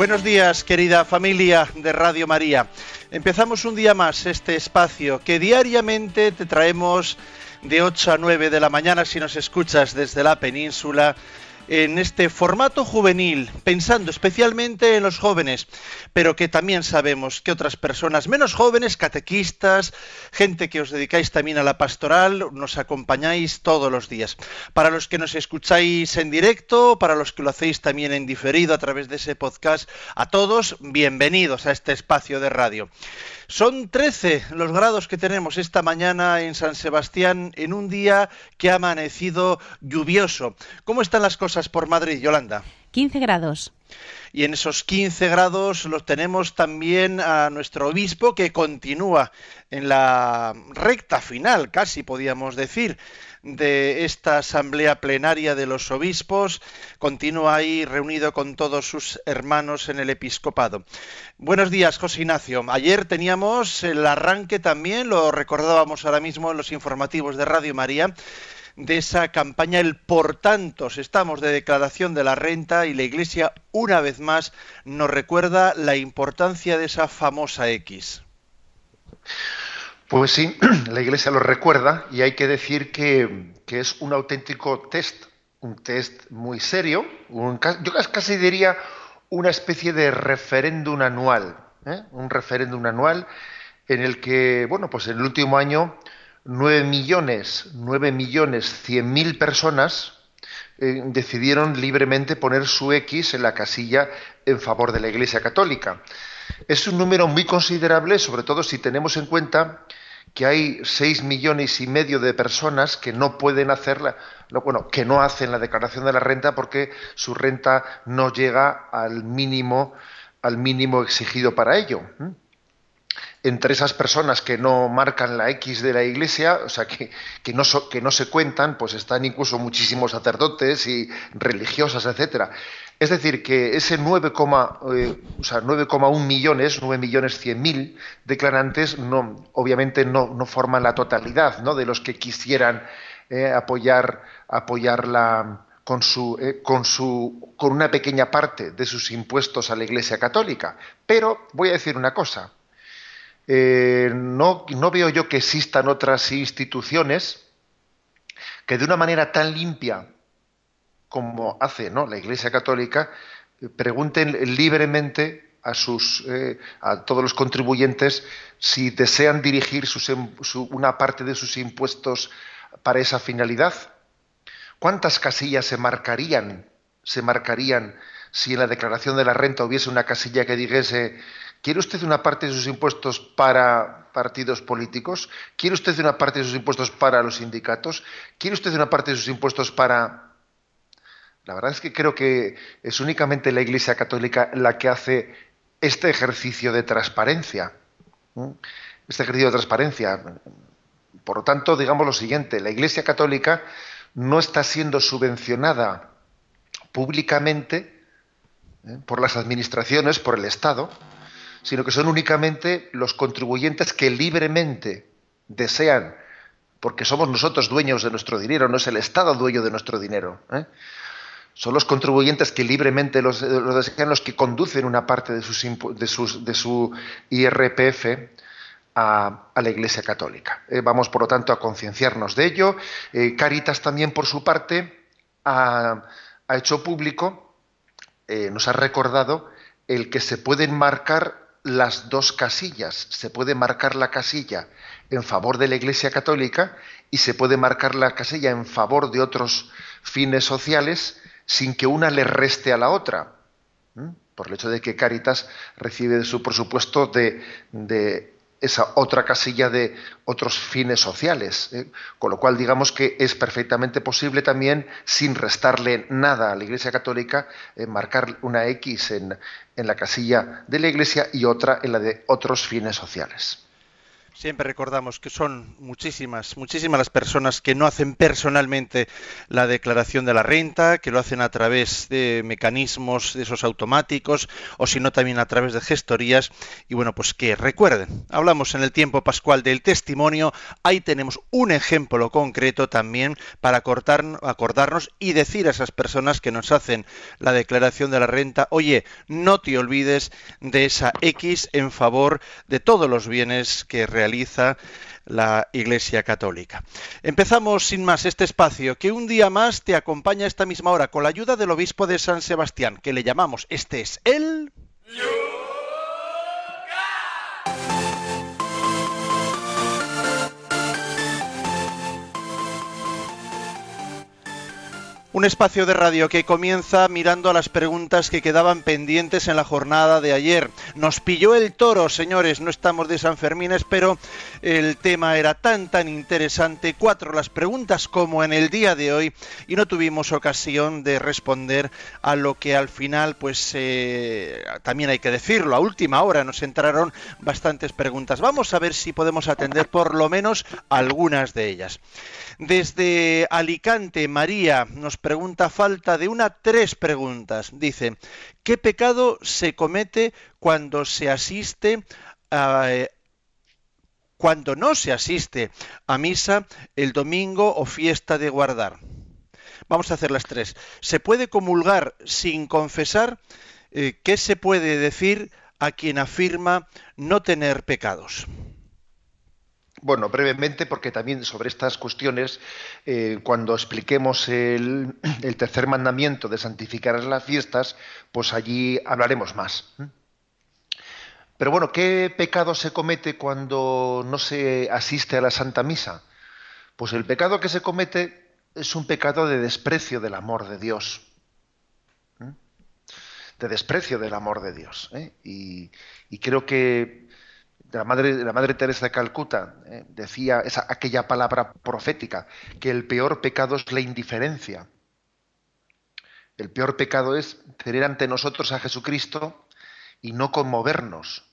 Buenos días, querida familia de Radio María. Empezamos un día más este espacio que diariamente te traemos de 8 a 9 de la mañana si nos escuchas desde la península en este formato juvenil, pensando especialmente en los jóvenes, pero que también sabemos que otras personas menos jóvenes, catequistas, gente que os dedicáis también a la pastoral, nos acompañáis todos los días. Para los que nos escucháis en directo, para los que lo hacéis también en diferido a través de ese podcast, a todos, bienvenidos a este espacio de radio. Son 13 los grados que tenemos esta mañana en San Sebastián en un día que ha amanecido lluvioso. ¿Cómo están las cosas por Madrid, Yolanda? 15 grados. Y en esos 15 grados los tenemos también a nuestro obispo que continúa en la recta final, casi podíamos decir, de esta asamblea plenaria de los obispos. Continúa ahí reunido con todos sus hermanos en el episcopado. Buenos días, José Ignacio. Ayer teníamos el arranque también, lo recordábamos ahora mismo en los informativos de Radio María de esa campaña El por tantos estamos de declaración de la renta y la Iglesia una vez más nos recuerda la importancia de esa famosa X. Pues sí, la Iglesia lo recuerda y hay que decir que, es un auténtico test, un test muy serio, yo casi diría una especie de referéndum anual, ¿eh? un referéndum anual en el que, bueno, pues en el último año 9 millones, 9 millones 100 mil personas eh, decidieron libremente poner su X en la casilla en favor de la Iglesia Católica. Es un número muy considerable, sobre todo si tenemos en cuenta que hay seis millones y medio de personas que no pueden hacerla, bueno, que no hacen la declaración de la renta porque su renta no llega al mínimo, al mínimo exigido para ello entre esas personas que no marcan la X de la Iglesia, o sea, que, no, que no se cuentan, pues están incluso muchísimos sacerdotes y religiosas, etcétera. Es decir, que ese 9,1 eh, millones, 9 millones 100 mil declarantes, no, obviamente no, no, forman la totalidad ¿no? de los que quisieran eh, apoyar, apoyarla eh, con, una pequeña parte de sus impuestos a la Iglesia Católica. Pero voy a decir una cosa no veo yo que existan otras instituciones que de una manera tan limpia como hace ¿no? la Iglesia Católica, pregunten libremente a, sus, eh, a todos los contribuyentes si desean dirigir em, una parte de sus impuestos para esa finalidad. ¿Cuántas casillas se marcarían, se marcarían si en la declaración de la renta hubiese una casilla que dijese ¿Quiere usted una parte de sus impuestos para partidos políticos? ¿Quiere usted una parte de sus impuestos para los sindicatos? ¿Quiere usted una parte de sus impuestos para... La verdad es que creo que es únicamente la Iglesia Católica la que hace este ejercicio de transparencia. Este ejercicio de transparencia. Por lo tanto, digamos lo siguiente, la Iglesia Católica no está siendo subvencionada públicamente ¿eh? por las administraciones, por el Estado, sino que son únicamente los contribuyentes que libremente desean, porque somos nosotros dueños de nuestro dinero, no es el Estado dueño de nuestro dinero. ¿eh? Son los contribuyentes que libremente los, desean los que conducen una parte de, de, su IRPF a, la Iglesia Católica. Eh, vamos, por lo tanto, a concienciarnos de ello. Eh, Caritas también, por su parte, ha hecho público, nos ha recordado el que se pueden marcar las dos casillas. Se puede marcar la casilla en favor de la Iglesia Católica y se puede marcar la casilla en favor de otros fines sociales sin que una le reste a la otra. Por el hecho de que Caritas recibe su presupuesto de, esa otra casilla de otros fines sociales. ¿eh? Con lo cual, digamos que es perfectamente posible también, sin restarle nada a la Iglesia Católica, eh, marcar una X en la casilla de la Iglesia y otra en la de otros fines sociales. Siempre recordamos que son muchísimas, muchísimas las personas que no hacen personalmente la declaración de la renta, que lo hacen a través de mecanismos de esos automáticos o si no también a través de gestorías. Y bueno, pues que recuerden, hablamos en el tiempo pascual del testimonio, ahí tenemos un ejemplo concreto también para acordarnos y decir a esas personas que nos hacen la declaración de la renta, oye, no te olvides de esa X en favor de todos los bienes que realizamos realiza la Iglesia Católica. Empezamos sin más este espacio que un día más te acompaña a esta misma hora con la ayuda del obispo de San Sebastián, que le llamamos este es el... Un espacio de radio que comienza mirando a las preguntas que quedaban pendientes en la jornada de ayer. Nos pilló el toro, señores, no estamos de San Fermines, pero el tema era tan tan interesante, cuatro las preguntas como en el día de hoy, y no tuvimos ocasión de responder a lo que al final, pues eh, también hay que decirlo, a última hora nos entraron bastantes preguntas. Vamos a ver si podemos atender por lo menos algunas de ellas. Desde Alicante, María nos pregunta falta de una tres preguntas. Dice, ¿qué pecado se comete cuando se asiste a, eh, cuando no se asiste a misa el domingo o fiesta de guardar? Vamos a hacer las tres. ¿Se puede comulgar sin confesar? Eh, ¿Qué se puede decir a quien afirma no tener pecados? Bueno, brevemente, porque también sobre estas cuestiones, eh, cuando expliquemos el, tercer mandamiento de santificar las fiestas, pues allí hablaremos más. Pero bueno, ¿qué pecado se comete cuando no se asiste a la Santa Misa? Pues el pecado que se comete es un pecado de desprecio del amor de Dios. De desprecio del amor de Dios. ¿eh? y creo que la madre, la madre Teresa de Calcuta eh, decía esa, aquella palabra profética, que el peor pecado es la indiferencia. El peor pecado es tener ante nosotros a Jesucristo y no conmovernos.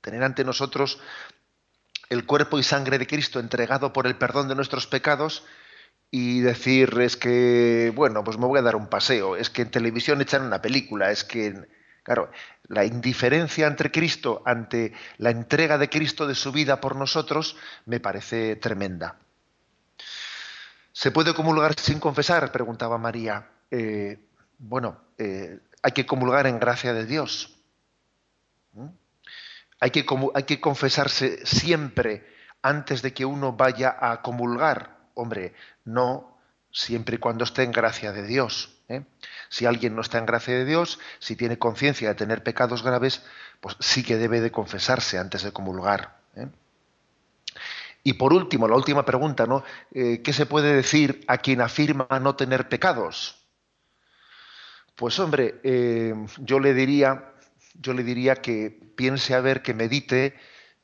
Tener ante nosotros el cuerpo y sangre de Cristo entregado por el perdón de nuestros pecados y decir es que, bueno, pues me voy a dar un paseo, es que en televisión echan una película, es que Claro, la indiferencia ante Cristo, ante la entrega de Cristo de su vida por nosotros, me parece tremenda. ¿Se puede comulgar sin confesar? preguntaba María. Eh, bueno, eh, hay que comulgar en gracia de Dios. ¿Mm? Hay, que, hay que confesarse siempre antes de que uno vaya a comulgar. Hombre, no siempre y cuando esté en gracia de Dios. ¿Eh? Si alguien no está en gracia de Dios, si tiene conciencia de tener pecados graves, pues sí que debe de confesarse antes de comulgar. ¿eh? Y por último, la última pregunta, ¿no? Eh, ¿Qué se puede decir a quien afirma no tener pecados? Pues hombre, yo le diría, yo le diría que piense a ver, que medite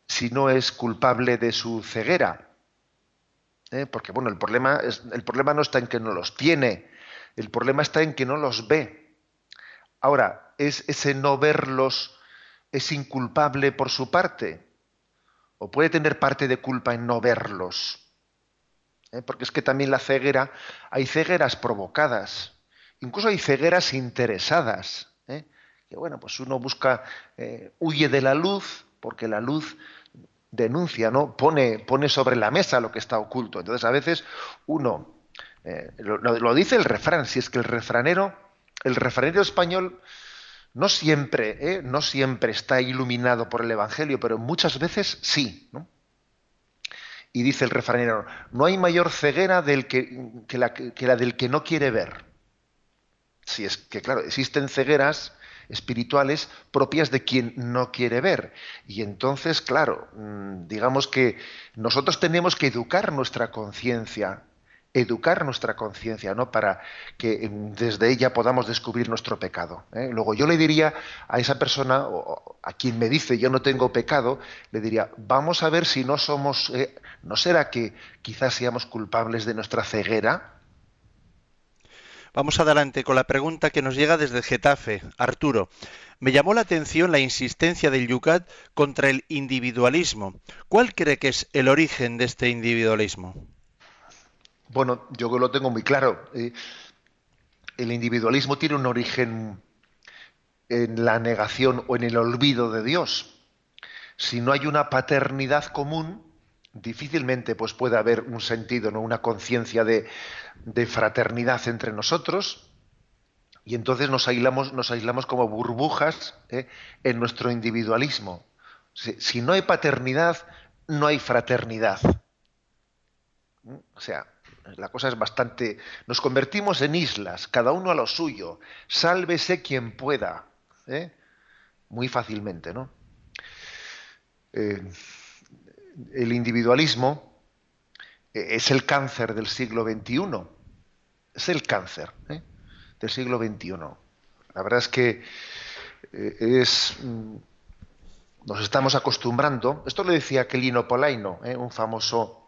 si no es culpable de su ceguera. Porque bueno, el problema, el problema no está en que no los tiene, el problema está en que no los ve. Ahora, ¿es ese no verlos es inculpable por su parte? ¿O puede tener parte de culpa en no verlos? ¿Eh? Porque es que también la ceguera, hay cegueras provocadas, incluso hay cegueras interesadas. ¿eh? Que bueno, pues uno busca, eh, huye de la luz, porque la luz denuncia, ¿no? Pone, pone sobre la mesa lo que está oculto. Entonces, a veces uno eh, lo, dice el refrán, si es que el refranero, el refranero español no siempre, eh, no siempre está iluminado por el Evangelio, pero muchas veces sí. Y dice el refranero, no hay mayor ceguera del que, la, que la del que no quiere ver. Si es que, claro, existen cegueras espirituales propias de quien no quiere ver. Y entonces, claro, mm, digamos que nosotros tenemos que educar nuestra conciencia educar nuestra conciencia, ¿no? Para que desde ella podamos descubrir nuestro pecado. ¿eh? Luego yo le diría a esa persona, o a quien me dice yo no tengo pecado, le diría, vamos a ver si no somos, eh, ¿no será que quizás seamos culpables de nuestra ceguera? Vamos adelante con la pregunta que nos llega desde Getafe. Arturo, me llamó la atención la insistencia del Yucat contra el individualismo. ¿Cuál cree que es el origen de este individualismo? Bueno, yo lo tengo muy claro. Eh, el individualismo tiene un origen en la negación o en el olvido de Dios. Si no hay una paternidad común, difícilmente pues, puede haber un sentido, ¿no? una conciencia de, fraternidad entre nosotros, y entonces nos aislamos, nos aislamos como burbujas ¿eh? en nuestro individualismo. Si, no hay paternidad, no hay fraternidad. O sea, la cosa es bastante... Nos convertimos en islas, cada uno a lo suyo. Sálvese quien pueda. ¿eh? Muy fácilmente, ¿no? Eh, el individualismo eh, es el cáncer del siglo XXI. Es el cáncer del siglo XXI. La verdad es que es mm, nos estamos acostumbrando. Esto lo decía Quelino Polaino, un famoso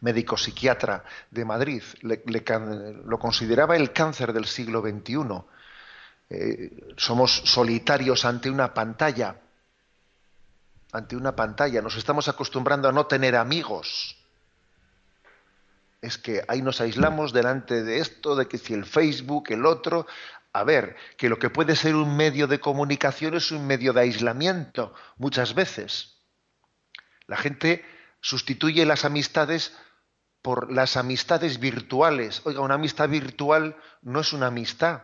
médico psiquiatra de Madrid, lo consideraba el cáncer del siglo XXI. Eh, somos solitarios ante una pantalla, ante una pantalla, nos estamos acostumbrando a no tener amigos. Es que ahí nos aislamos delante de esto, de que si el Facebook, el otro, a ver, que lo que puede ser un medio de comunicación es un medio de aislamiento muchas veces. La gente sustituye las amistades por las amistades virtuales. Oiga, una amistad virtual no es una amistad.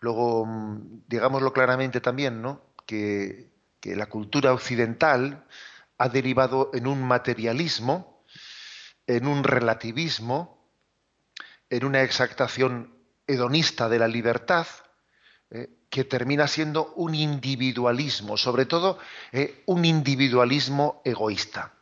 Luego, mm, digámoslo claramente también, ¿no? Que, que, la cultura occidental ha derivado en un materialismo, en un relativismo, en una exactación hedonista de la libertad, que termina siendo un individualismo, sobre todo eh, un individualismo egoísta.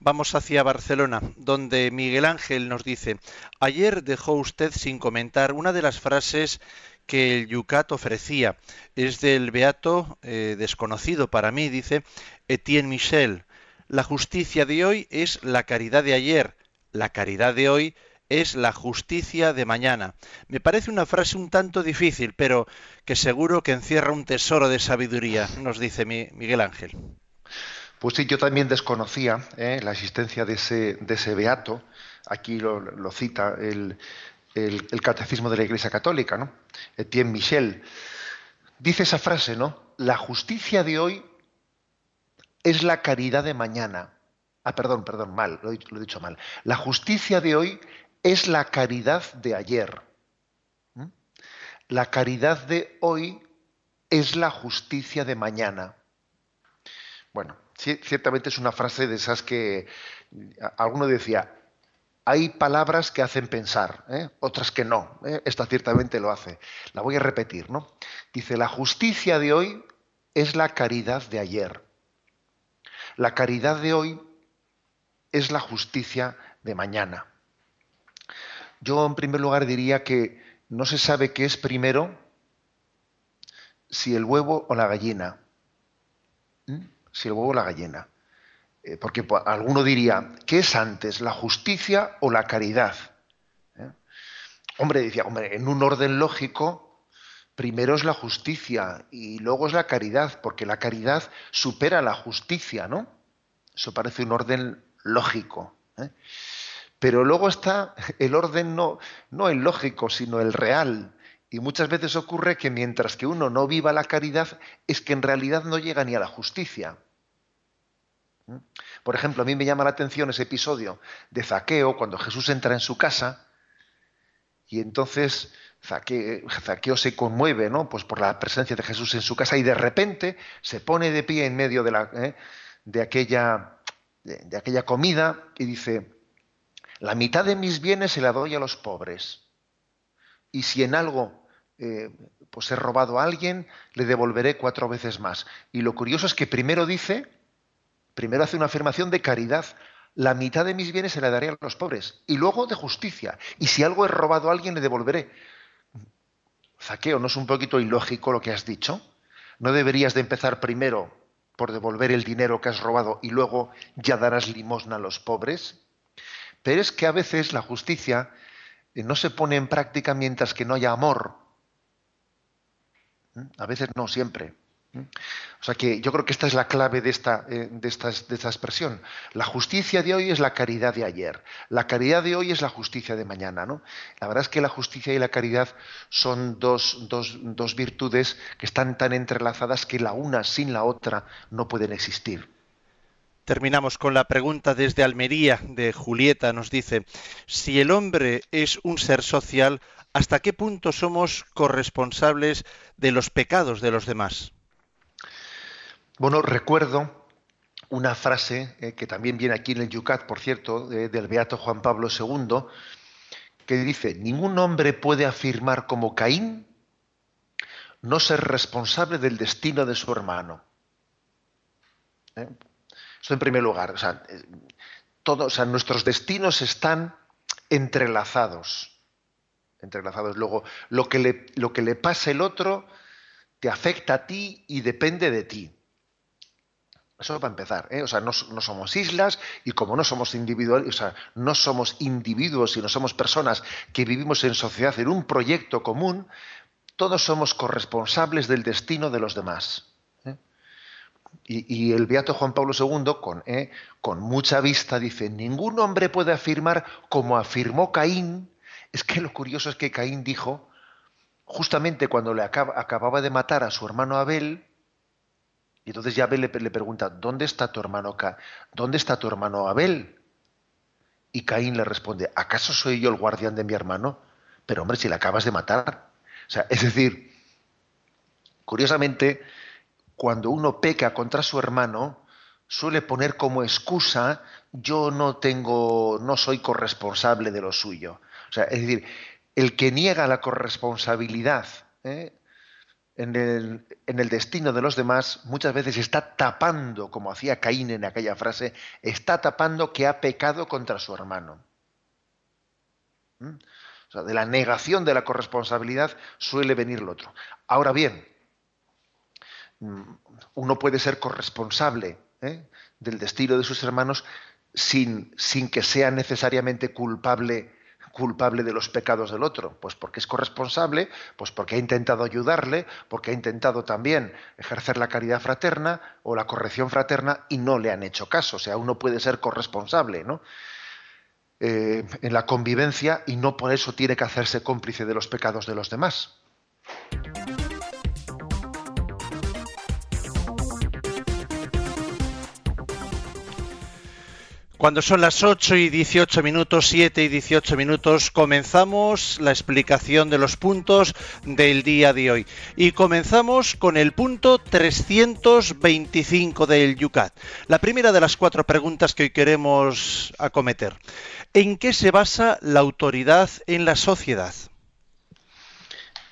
Vamos hacia Barcelona, donde Miguel Ángel nos dice, ayer dejó usted sin comentar una de las frases que el Yucat ofrecía. Es del beato eh, desconocido para mí, dice Etienne Michel. La justicia de hoy es la caridad de ayer, la caridad de hoy es la justicia de mañana. Me parece una frase un tanto difícil, pero que seguro que encierra un tesoro de sabiduría, nos dice Miguel Ángel. Pues sí, yo también desconocía ¿eh? la existencia de ese, de ese beato. Aquí lo, cita el, Catecismo de la Iglesia Católica, ¿no? Etienne Michel. Dice esa frase, ¿no? La justicia de hoy es la caridad de mañana. Ah, perdón, perdón, mal, lo he dicho mal. La justicia de hoy es la caridad de ayer. ¿Mm? La caridad de hoy es la justicia de mañana. Bueno, ciertamente es una frase de esas que alguno decía, hay palabras que hacen pensar, ¿eh? otras que no. ¿eh? Esta ciertamente lo hace. La voy a repetir, ¿no? Dice, la justicia de hoy es la caridad de ayer. La caridad de hoy es la justicia de mañana. Yo en primer lugar diría que no se sabe qué es primero si el huevo o la gallina. ¿Mm? Si el huevo o la gallina. Eh, porque alguno diría, ¿qué es antes, la justicia o la caridad? ¿Eh? Hombre, decía, hombre, en un orden lógico, primero es la justicia y luego es la caridad, porque la caridad supera la justicia, ¿no? Eso parece un orden lógico. ¿eh? Pero luego está el orden no, no el lógico, sino el real. Y muchas veces ocurre que mientras que uno no viva la caridad, es que en realidad no llega ni a la justicia. ¿Mm? Por ejemplo, a mí me llama la atención ese episodio de Zaqueo, cuando Jesús entra en su casa, y entonces Zaqueo, se conmueve ¿no? pues por la presencia de Jesús en su casa, y de repente se pone de pie en medio de, la, ¿eh? de, aquella, de aquella comida y dice, la mitad de mis bienes se la doy a los pobres. Y si en algo eh, pues he robado a alguien, le devolveré cuatro veces más. Y lo curioso es que primero dice, primero hace una afirmación de caridad la mitad de mis bienes se la daré a los pobres, y luego de justicia, y si algo he robado a alguien le devolveré. Zaqueo, ¿no es un poquito ilógico lo que has dicho? ¿No deberías de empezar primero por devolver el dinero que has robado y luego ya darás limosna a los pobres? Pero es que a veces la justicia eh, no se pone en práctica mientras que no haya amor. ¿Mm? A veces no, siempre. O sea que yo creo que esta es la clave de esta, eh, de, de esta expresión. La justicia de hoy es la caridad de ayer. La caridad de hoy es la justicia de mañana. ¿no? La verdad es que la justicia y la caridad son dos, dos, dos virtudes que están tan entrelazadas que la una sin la otra no pueden existir. Terminamos con la pregunta desde Almería de Julieta. Nos dice, si el hombre es un ser social, ¿hasta qué punto somos corresponsables de los pecados de los demás? Bueno, recuerdo una frase eh, que también viene aquí en el Yucat, por cierto, del Beato Juan Pablo II, que dice, ningún hombre puede afirmar como Caín no ser responsable del destino de su hermano. ¿Eh? Esto en primer lugar. O sea, eh, todos, nuestros destinos están entrelazados. Entrelazados. Luego, lo que le, lo que le pasa el otro te afecta a ti y depende de ti. Eso para empezar, ¿eh? o sea, no, somos islas y como no somos individuales, o sea, no somos individuos, sino somos personas que vivimos en sociedad, en un proyecto común, todos somos corresponsables del destino de los demás. Y, el beato Juan Pablo II, con, ¿eh? con mucha vista, dice, ningún hombre puede afirmar como afirmó Caín, es que lo curioso es que Caín dijo, justamente cuando le acababa de matar a su hermano Abel, y entonces Yahvé le, le pregunta, ¿dónde está tu hermano ¿Dónde está tu hermano Abel? Y Caín le responde, ¿acaso soy yo el guardián de mi hermano? Pero hombre, si le acabas de matar. O sea, es decir, curiosamente, cuando uno peca contra su hermano, suele poner como excusa, yo no tengo, no soy corresponsable de lo suyo. O sea, es decir, el que niega la corresponsabilidad ¿eh? en el, destino de los demás muchas veces está tapando, como hacía Caín en aquella frase, está tapando que ha pecado contra su hermano. ¿Mm? O sea, de la negación de la corresponsabilidad suele venir lo otro. Ahora bien, uno puede ser corresponsable ¿eh? del destino de sus hermanos sin, sin que sea necesariamente culpable culpable de los pecados del otro? Pues porque es corresponsable, pues porque ha intentado ayudarle, porque ha intentado también ejercer la caridad fraterna o la corrección fraterna y no le han hecho caso. O sea, uno puede ser corresponsable. Eh, en la convivencia y no por eso tiene que hacerse cómplice de los pecados de los demás. Cuando son las 8 y 18 minutos, 7 y 18 minutos, comenzamos la explicación de los puntos del día de hoy. Y comenzamos con el punto 325 del Yucat. La primera de las cuatro preguntas que hoy queremos acometer. ¿En qué se basa la autoridad en la sociedad?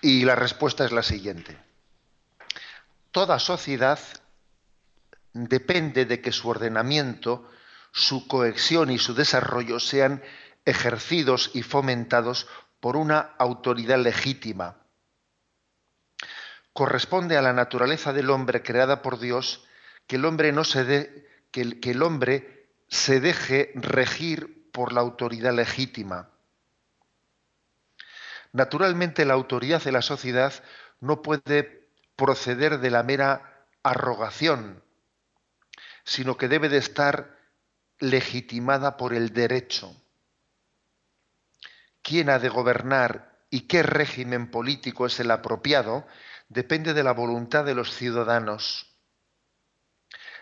Y la respuesta es la siguiente. Toda sociedad depende de que su ordenamiento su cohesión y su desarrollo sean ejercidos y fomentados por una autoridad legítima. Corresponde a la naturaleza del hombre creada por Dios que el hombre no se que, que el hombre se deje regir por la autoridad legítima. Naturalmente la autoridad de la sociedad no puede proceder de la mera arrogación, sino que debe de estar legitimada por el derecho. ¿Quién ha de gobernar y qué régimen político es el apropiado? Depende de la voluntad de los ciudadanos.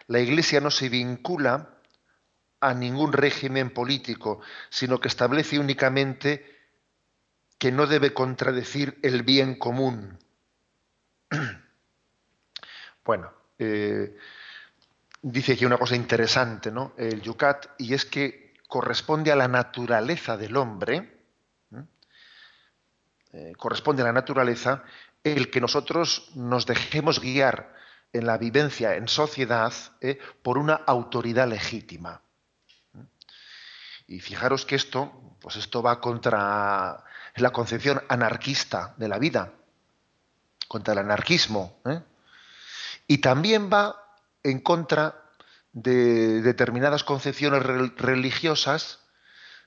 La Iglesia no se vincula a ningún régimen político, sino que establece únicamente que no debe contradecir el bien común. bueno, eh, dice aquí una cosa interesante, ¿no? El Yucat, y es que corresponde a la naturaleza del hombre, eh, corresponde a la naturaleza el que nosotros nos dejemos guiar en la vivencia en sociedad ¿eh? por una autoridad legítima. Y fijaros que esto, pues esto va contra la concepción anarquista de la vida, contra el anarquismo. ¿eh? Y también va en contra de determinadas concepciones religiosas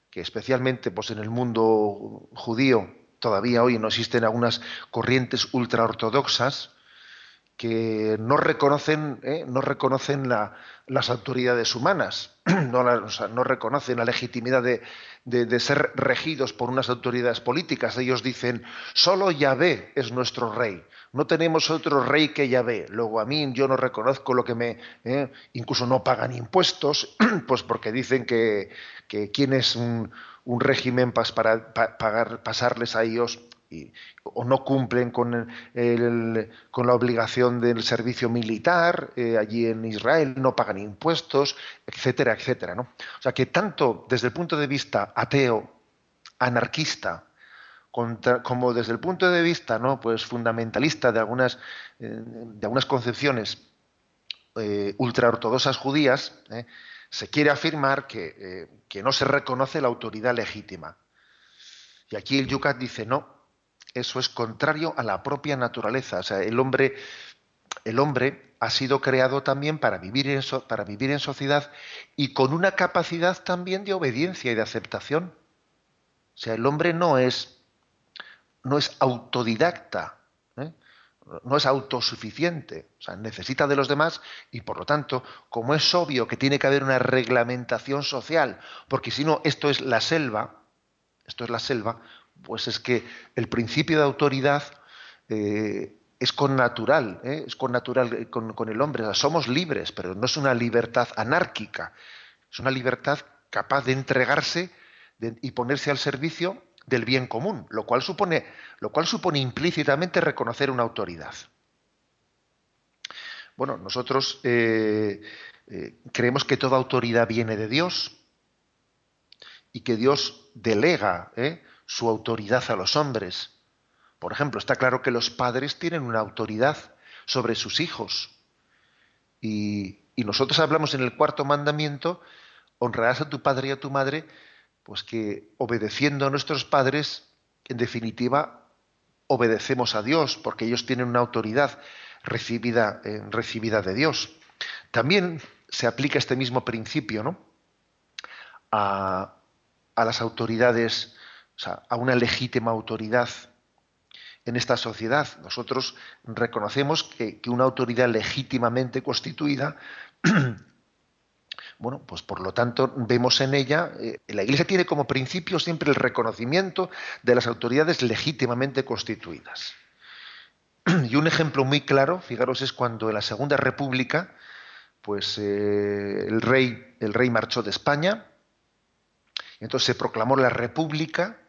que especialmente pues, en el mundo judío todavía hoy no existen algunas corrientes ultraortodoxas que no reconocen, ¿eh? no reconocen las autoridades humanas, no, no, reconocen la legitimidad de, ser regidos por unas autoridades políticas. Ellos dicen, solo Yahvé es nuestro rey, no tenemos otro rey que Yahvé. Luego a mí yo no reconozco lo que me... ¿eh? incluso no pagan impuestos, pues porque dicen que, que quién es un, un régimen para pagar, pasarles a ellos o no cumplen con, con, la obligación del servicio militar eh, allí en Israel, no pagan impuestos, etcétera, etcétera. ¿no? O sea que tanto desde el punto de vista ateo, anarquista, como desde el punto de vista ¿no? pues fundamentalista de algunas, eh, de algunas concepciones eh, ultraortodoxas judías, se quiere afirmar eh, que, no se reconoce la autoridad legítima. Y aquí el Yucat dice, no, eso es contrario a la propia naturaleza. O sea, el hombre, el hombre ha sido creado también para vivir, en para vivir en sociedad y con una capacidad también de obediencia y de aceptación. O sea, el hombre no es, no es autodidacta, no es autosuficiente, o sea, necesita de los demás y por lo tanto, como es obvio que tiene que haber una reglamentación social, porque si no, esto es la selva, esto es la selva, pues es que el principio de autoridad eh, es con natural, ¿eh? es con natural eh, con, el hombre, somos libres, pero no es una libertad anárquica, es una libertad capaz de entregarse y ponerse al servicio del bien común, lo cual supone, lo cual supone implícitamente reconocer una autoridad. Bueno, nosotros creemos que toda autoridad viene de Dios y que Dios delega eh, su autoridad a los hombres. Por ejemplo, está claro que los padres tienen una autoridad sobre sus hijos. Y, y nosotros hablamos en el cuarto mandamiento, honrarás a tu padre y a tu madre, pues que obedeciendo a nuestros padres, en definitiva, obedecemos a Dios, porque ellos tienen una autoridad recibida, eh, recibida de Dios. También se aplica este mismo principio ¿no? a, las autoridades, a una legítima autoridad en esta sociedad. Nosotros reconocemos que, una autoridad legítimamente constituida Bueno, pues por lo tanto vemos en ella, eh, la Iglesia tiene como principio siempre el reconocimiento de las autoridades legítimamente constituidas. Y un ejemplo muy claro, fijaros, es cuando en la Segunda República, pues eh, el, rey, el rey marchó de España, entonces se proclamó la República,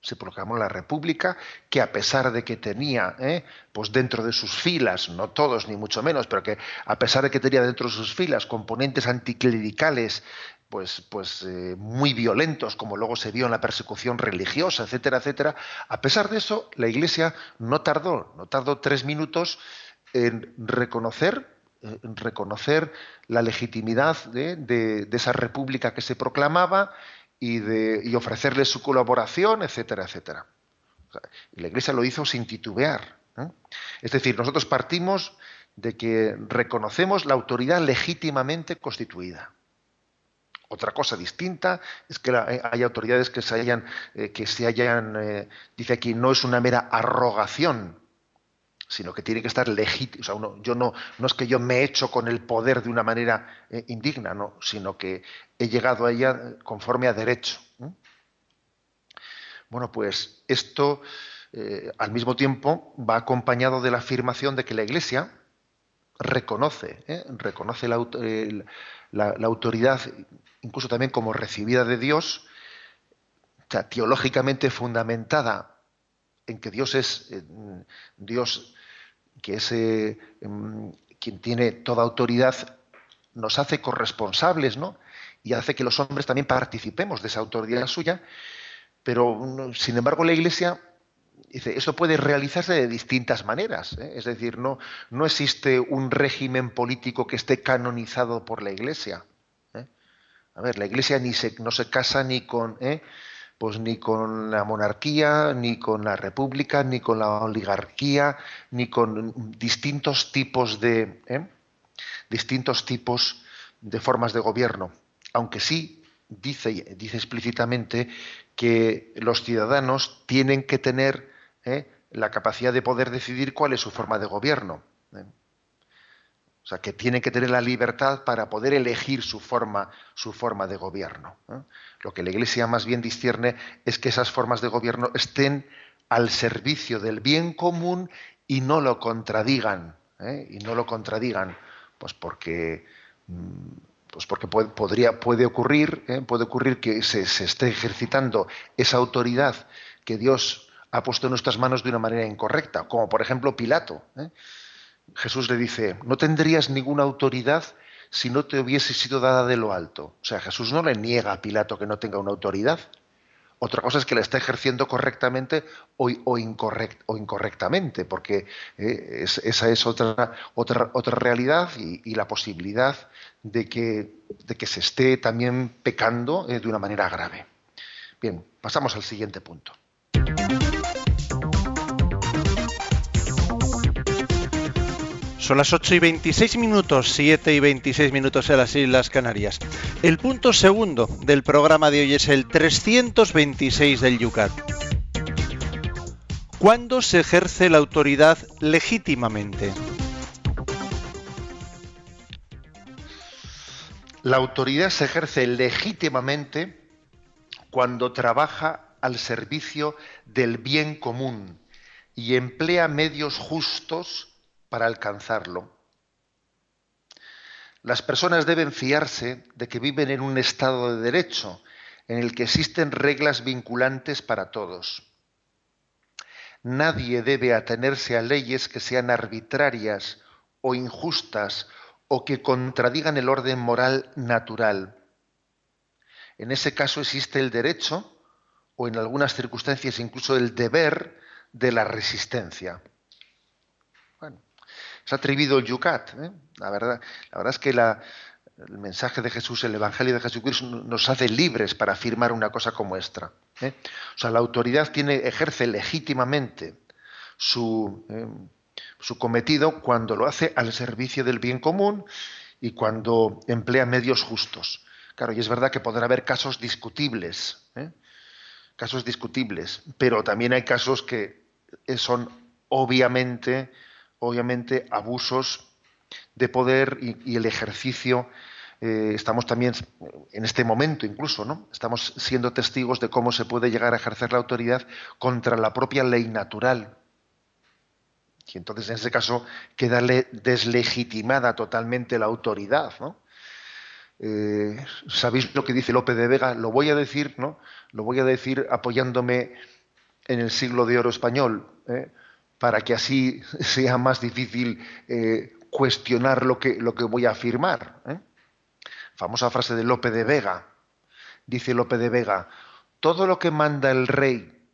se proclamó la República, que a pesar de que tenía, ¿eh? pues dentro de sus filas, no todos ni mucho menos, pero que a pesar de que tenía dentro de sus filas componentes anticlericales, pues, pues eh, muy violentos, como luego se vio en la persecución religiosa, etcétera, etcétera, a pesar de eso, la Iglesia no tardó, no tardó tres minutos en reconocer en reconocer la legitimidad de esa república que se proclamaba y, de, ofrecerles su colaboración, etcétera, etcétera. y la Iglesia lo hizo sin titubear. Es decir, nosotros partimos de que reconocemos la autoridad legítimamente constituida. Otra cosa distinta es que hay autoridades que se hayan, eh, que se hayan eh, dice aquí, no es una mera arrogación sino que tiene que estar legítimo. O sea, yo no, no es que yo me he hecho con el poder de una manera eh, indigna, no, sino que he llegado a ella conforme a derecho. Bueno, pues esto eh, al mismo tiempo va acompañado de la afirmación de que la Iglesia reconoce, ¿eh? reconoce la, autoridad, incluso también como recibida de Dios, teológicamente fundamentada en que Dios es Dios que es em, quien tiene toda autoridad, nos hace corresponsables, ¿no? Y hace que los hombres también participemos de esa autoridad suya, pero sin embargo la Iglesia dice, eso puede realizarse de distintas maneras, ¿eh? es decir, no, no existe un régimen político que esté canonizado por la Iglesia. ¿eh? A ver, la Iglesia ni se, no se casa ni con, ¿eh? Pues ni con la monarquía, ni con la república, ni con la oligarquía, ni con distintos tipos de ¿eh? distintos tipos de formas de gobierno. Aunque sí dice, dice explícitamente que los ciudadanos tienen que tener ¿eh? la capacidad de poder decidir cuál es su forma de gobierno. O sea, que tienen que tener la libertad para poder elegir su forma, su forma de gobierno. Lo que la Iglesia más bien discierne es que esas formas de gobierno estén al servicio del bien común y no lo contradigan. ¿eh? Y no lo contradigan, pues porque, mm, pues porque puede, podría, puede, ocurrir, ¿eh? puede ocurrir que se, esté ejercitando esa autoridad que Dios ha puesto en nuestras manos de una manera incorrecta, como por ejemplo Pilato. ¿eh? Jesús le dice, no tendrías ninguna autoridad si no te hubiese sido dada de lo alto. O sea, Jesús no le niega a Pilato que no tenga una autoridad. Otra cosa es que la está ejerciendo correctamente o, o, incorrectamente, porque eh, esa es otra, otra, otra realidad y, la posibilidad de que, de que, se esté también pecando eh, de una manera grave. Bien, pasamos al siguiente punto. Son las 8 y 26 minutos, 7 y 26 minutos en las Islas Canarias. El punto segundo del programa de hoy es el 326 del Yucat. ¿Cuándo se ejerce la autoridad legítimamente? La autoridad se ejerce legítimamente cuando trabaja al servicio del bien común y emplea medios justos para alcanzarlo. Las personas deben fiarse de que viven en un estado de derecho en el que existen reglas vinculantes para todos. Nadie debe atenerse a leyes que sean arbitrarias o injustas o que contradigan el orden moral natural. En ese caso existe el derecho o en algunas circunstancias incluso el deber de la resistencia ha atrevido el yucat. ¿eh? La, verdad, la verdad es que el mensaje de Jesús, el Evangelio de Jesucristo nos hace libres para afirmar una cosa como esta. ¿eh? O sea, la autoridad ejerce legítimamente su, ¿eh? su cometido cuando lo hace al servicio del bien común y cuando emplea medios justos. Claro, y es verdad que podrá haber casos discutibles, casos discutibles, pero también hay casos que son obviamente obviamente abusos de poder y, el ejercicio. Eh, estamos también en este momento incluso, ¿no? Estamos siendo testigos de cómo se puede llegar a ejercer la autoridad contra la propia ley natural. Y entonces en ese caso queda deslegitimada totalmente la autoridad. Eh, ¿Sabéis lo que dice Lope de Vega? Lo voy a decir, ¿no? Lo voy a decir apoyándome en el siglo de oro español. ¿eh? Para que así sea más difícil eh, cuestionar lo que, lo que, voy a afirmar. ¿eh? Famosa frase de Lope de Vega. Dice Lope de Vega, todo lo que manda el rey,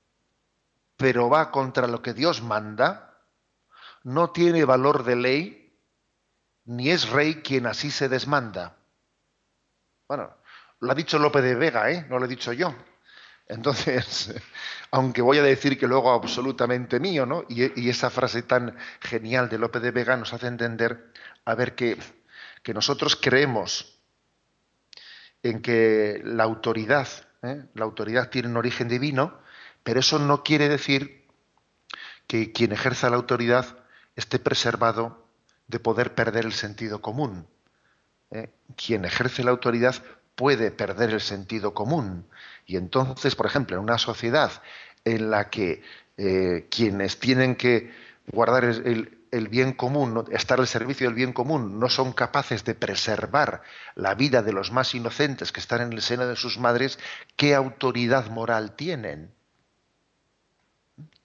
pero va contra lo que Dios manda, no tiene valor de ley, ni es rey quien así se desmanda. Bueno, lo ha dicho Lope de Vega, ¿eh? no lo he dicho yo. Entonces, aunque voy a decir que luego absolutamente mío, ¿no? Y, esa frase tan genial de López de Vega nos hace entender, a ver, que, nosotros creemos en que la autoridad, ¿eh? la autoridad tiene un origen divino, pero eso no quiere decir que quien ejerza la autoridad esté preservado de poder perder el sentido común. ¿eh? Quien ejerce la autoridad puede perder el sentido común. Y entonces, por ejemplo, en una sociedad en la que eh, quienes tienen que guardar el, bien común, estar al servicio del bien común, no son capaces de preservar la vida de los más inocentes que están en el seno de sus madres, ¿qué autoridad moral tienen?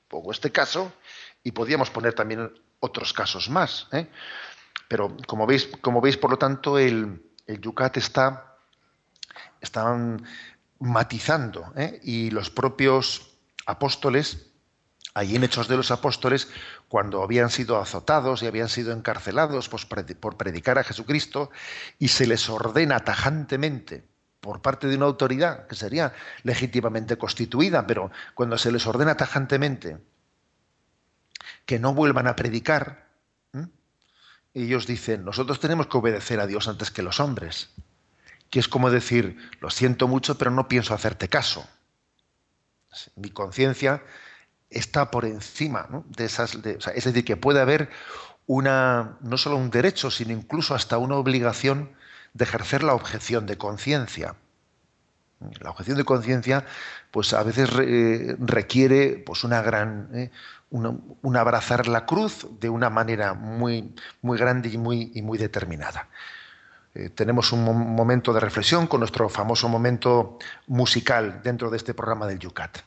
Pongo este caso y podríamos poner también otros casos más. ¿eh? Pero como veis, como veis, por lo tanto, el, el Yucat está estaban matizando ¿eh? y los propios apóstoles, allí en Hechos de los Apóstoles, cuando habían sido azotados y habían sido encarcelados pues, por predicar a Jesucristo, y se les ordena tajantemente por parte de una autoridad que sería legítimamente constituida, pero cuando se les ordena tajantemente que no vuelvan a predicar, ellos dicen, nosotros tenemos que obedecer a Dios antes que los hombres, que es como decir, lo siento mucho, pero no pienso hacerte caso. Mi conciencia está por encima de esas, es decir, que puede haber una, no solo un derecho, sino incluso hasta una obligación de ejercer la objeción de conciencia. La objeción de conciencia, pues a veces requiere pues una gran, ¿eh? un abrazar la cruz de una manera muy, muy grande y muy, y muy determinada. Eh, tenemos un momento de reflexión con nuestro famoso momento musical dentro de este programa del Yucat.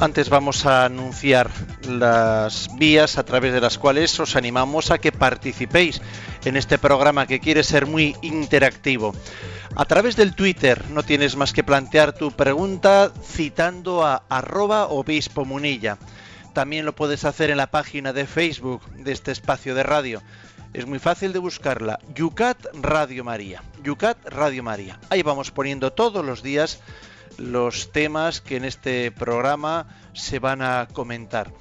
Antes vamos a anunciar las vías a través de las cuales os animamos a que participéis en este programa que quiere ser muy interactivo. A través del Twitter no tienes más que plantear tu pregunta citando a arroba obispo munilla. También lo puedes hacer en la página de Facebook de este espacio de radio. Es muy fácil de buscarla. Yucat Radio María. Yucat Radio María. Ahí vamos poniendo todos los días los temas que en este programa se van a comentar.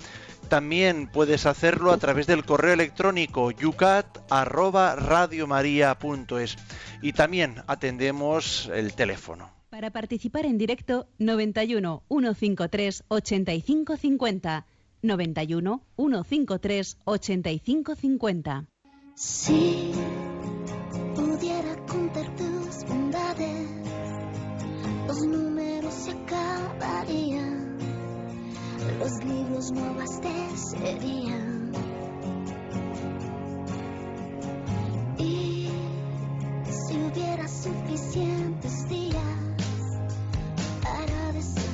También puedes hacerlo a través del correo electrónico yucat@radiomaria.es y también atendemos el teléfono. Para participar en directo 91 153 8550 91 153 8550. Si pudiera contar tus bondades, los números se acabarían, los libros no abastecerían. Y si hubiera suficientes días para decir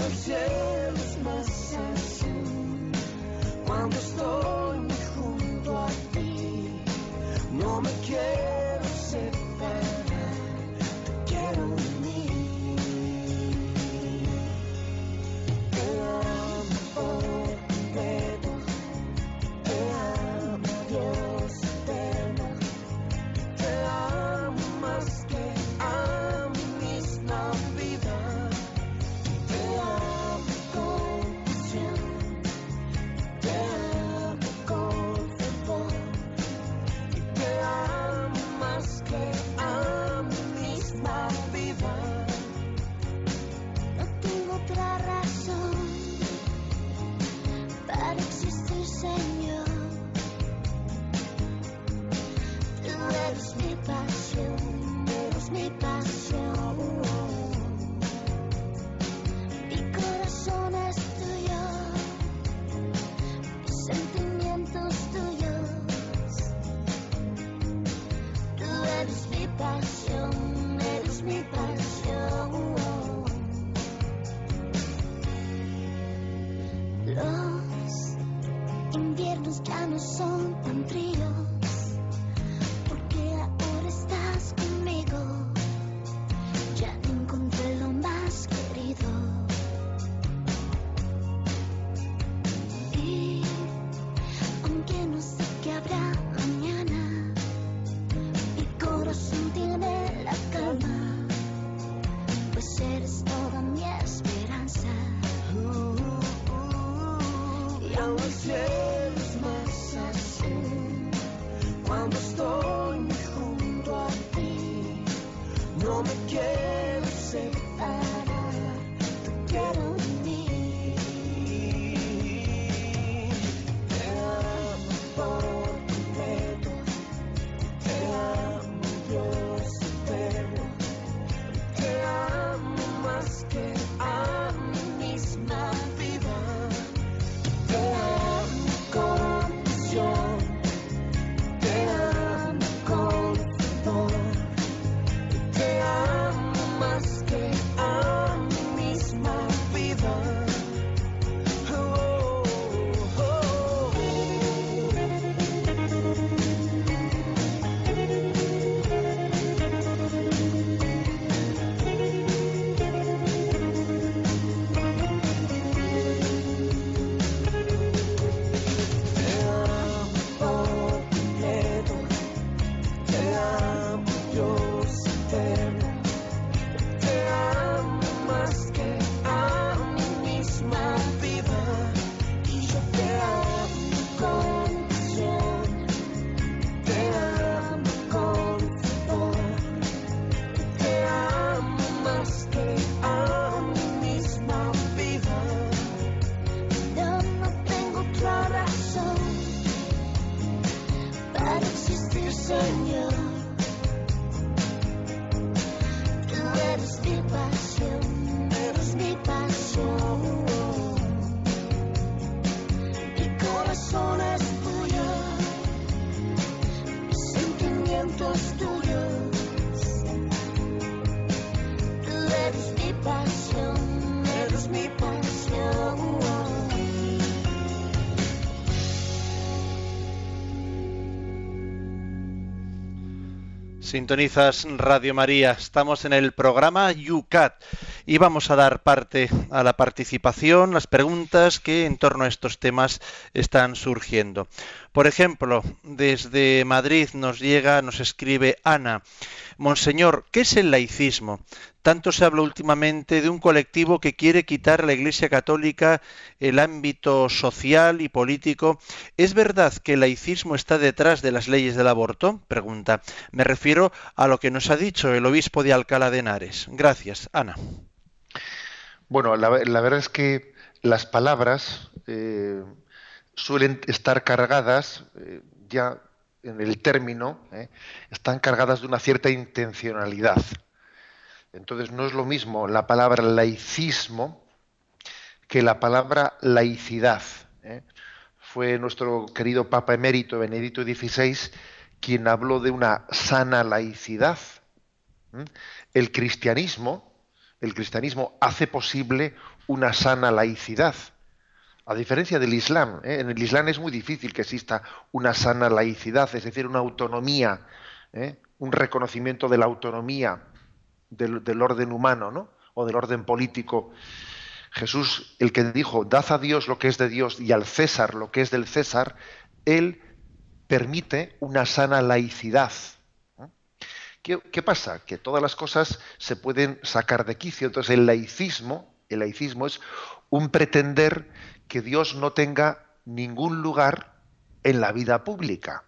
Cielo es más azul cuando estoy junto a ti. No me quiero Sintonizas Radio María, estamos en el programa UCAT y vamos a dar parte a la participación, las preguntas que en torno a estos temas están surgiendo. Por ejemplo, desde Madrid nos llega, nos escribe Ana, Monseñor, ¿qué es el laicismo? Tanto se habla últimamente de un colectivo que quiere quitar a la Iglesia Católica el ámbito social y político. ¿Es verdad que el laicismo está detrás de las leyes del aborto? Pregunta. Me refiero a lo que nos ha dicho el obispo de Alcalá de Henares. Gracias, Ana. Bueno, la, verdad es que las palabras eh, suelen estar cargadas eh, ya en el término, eh, están cargadas de una cierta intencionalidad. Entonces no es lo mismo la palabra laicismo que la palabra laicidad. ¿eh? Fue nuestro querido Papa emérito Benedicto XVI quien habló de una sana laicidad. ¿eh? El cristianismo, el cristianismo hace posible una sana laicidad. A diferencia del Islam, ¿eh? en el Islam es muy difícil que exista una sana laicidad, es decir, una autonomía, ¿eh? un reconocimiento de la autonomía del, orden humano ¿no? o del orden político. Jesús, el que dijo, dad a Dios lo que es de Dios y al César lo que es del César, él permite una sana laicidad. ¿Qué, ¿Qué, pasa? Que todas las cosas se pueden sacar de quicio. Entonces el laicismo, el laicismo es un pretender que Dios no tenga ningún lugar en la vida pública.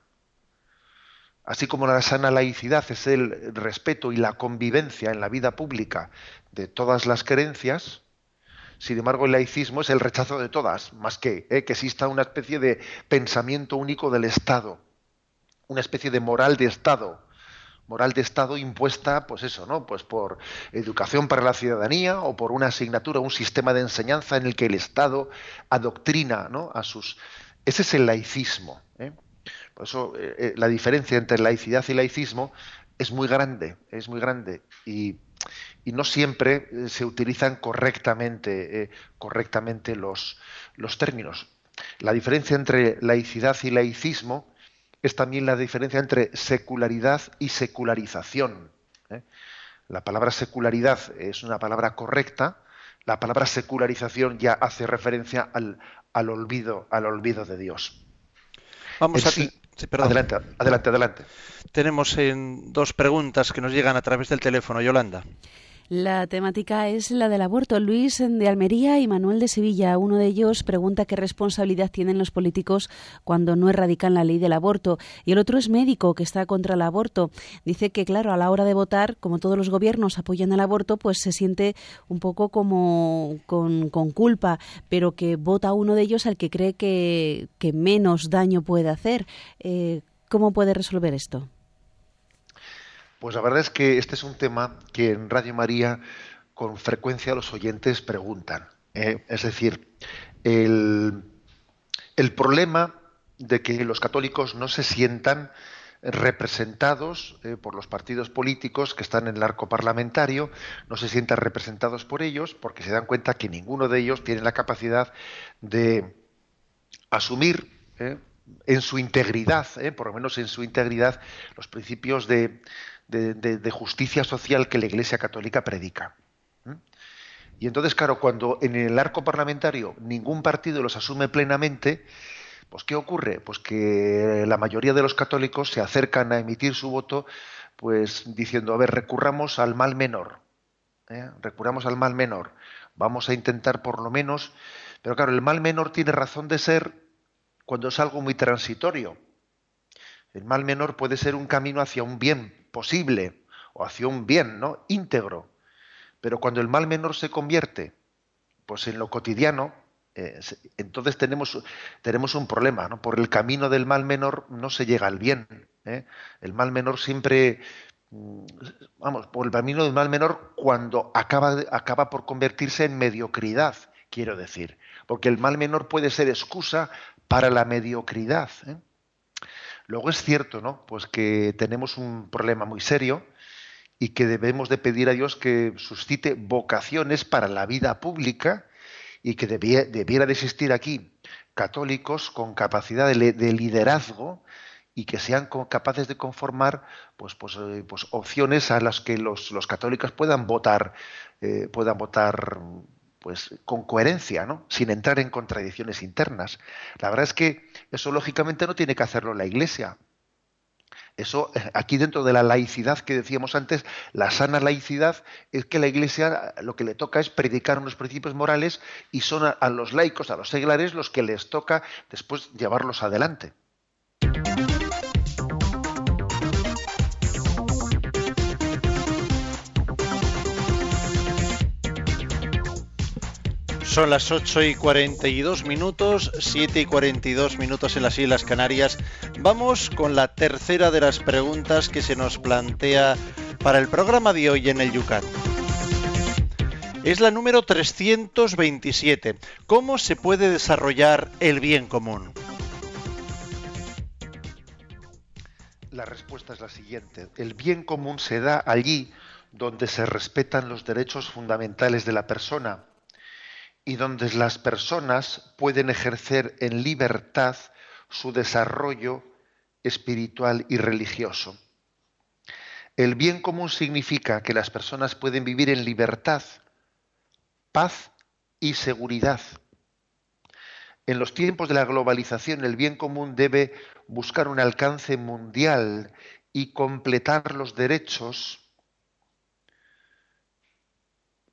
Así como la sana laicidad es el respeto y la convivencia en la vida pública de todas las creencias, sin embargo el laicismo es el rechazo de todas, más que eh, que exista una especie de pensamiento único del Estado, una especie de moral de Estado, moral de Estado impuesta, pues eso, ¿no? Pues por educación para la ciudadanía o por una asignatura, un sistema de enseñanza en el que el Estado adoctrina, ¿no? A sus. Ese es el laicismo. ¿eh? Por eso eh, eh, la diferencia entre laicidad y laicismo es muy grande, es muy grande y, no siempre se utilizan correctamente, correctamente los, los términos. La diferencia entre laicidad y laicismo es también la diferencia entre secularidad y secularización. ¿eh? La palabra secularidad es una palabra correcta, la palabra secularización ya hace referencia al, al olvido, al olvido de Dios. Vamos a sí, sí, adelante, adelante, adelante. Tenemos en dos preguntas que nos llegan a través del teléfono, Yolanda. La temática es la del aborto. Luis de Almería y Manuel de Sevilla. Uno de ellos pregunta qué responsabilidad tienen los políticos cuando no erradican la ley del aborto. Y el otro es médico, que está contra el aborto. Dice que, claro, a la hora de votar, como todos los gobiernos apoyan el aborto, pues se siente un poco como con, culpa, pero que vota uno de ellos al que cree que, que menos daño puede hacer. Eh, ¿Cómo puede resolver esto? Pues la verdad es que este es un tema que en Radio María con frecuencia los oyentes preguntan. ¿eh? Es decir, el, problema de que los católicos no se sientan representados eh, por los partidos políticos que están en el arco parlamentario, no se sientan representados por ellos porque se dan cuenta que ninguno de ellos tiene la capacidad de asumir ¿eh? en su integridad, por lo menos en su integridad, los principios de, de, justicia social que la Iglesia Católica predica. ¿Mm? Y entonces, claro, cuando en el arco parlamentario ningún partido los asume plenamente, pues ¿qué ocurre? Pues que la mayoría de los católicos se acercan a emitir su voto, pues diciendo, a ver, recurramos al mal menor, ¿eh? recurramos al mal menor, vamos a intentar por lo menos, pero claro, el mal menor tiene razón de ser cuando es algo muy transitorio. El mal menor puede ser un camino hacia un bien posible o hacia un bien ¿no? íntegro. Pero cuando el mal menor se convierte pues en lo cotidiano, eh, entonces tenemos, tenemos un problema. ¿no? Por el camino del mal menor no se llega al bien. ¿eh? El mal menor siempre, mm, vamos, por el camino del mal menor cuando acaba, acaba por convertirse en mediocridad, quiero decir. Porque el mal menor puede ser excusa para la mediocridad. ¿eh? Luego es cierto, ¿no? Pues que tenemos un problema muy serio y que debemos de pedir a Dios que suscite vocaciones para la vida pública y que debiera de existir aquí católicos con capacidad de, de liderazgo y que sean capaces de conformar pues, pues, eh, pues, opciones a las que los, los católicos puedan votar, eh, puedan votar pues, con coherencia, ¿no? sin entrar en contradicciones internas. La verdad es que eso lógicamente no tiene que hacerlo la Iglesia. Eso, eh, aquí dentro de la laicidad que decíamos antes, la sana laicidad es que la Iglesia lo que le toca es predicar unos principios morales y son a, a los laicos, a los seglares, los que les toca después llevarlos adelante. Son las 8 y 42 minutos, 7 y 42 minutos en las Islas Canarias. Vamos con la tercera de las preguntas que se nos plantea para el programa de hoy en el Yucat. Es la número 327. ¿Cómo se puede desarrollar el bien común? La respuesta es la siguiente. El bien común se da allí donde se respetan los derechos fundamentales de la persona y donde las personas pueden ejercer en libertad su desarrollo espiritual y religioso. El bien común significa que las personas pueden vivir en libertad, paz y seguridad. En los tiempos de la globalización, el bien común debe buscar un alcance mundial y completar los derechos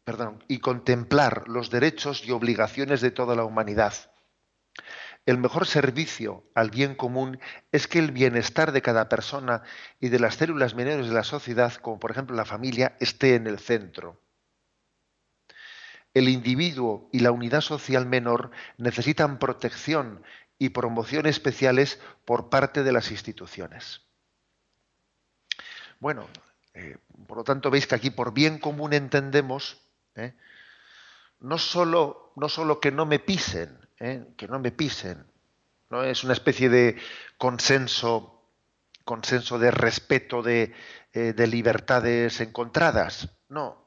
perdón, y contemplar los derechos y obligaciones de toda la humanidad. El mejor servicio al bien común es que el bienestar de cada persona y de las células menores de la sociedad, como por ejemplo la familia, esté en el centro. El individuo y la unidad social menor necesitan protección y promoción especiales por parte de las instituciones. Bueno, eh, por lo tanto veis que aquí por bien común entendemos ¿eh? No, solo, no solo que no me pisen, ¿eh? que no me pisen, no es una especie de consenso, consenso de respeto de, eh, de libertades encontradas. No.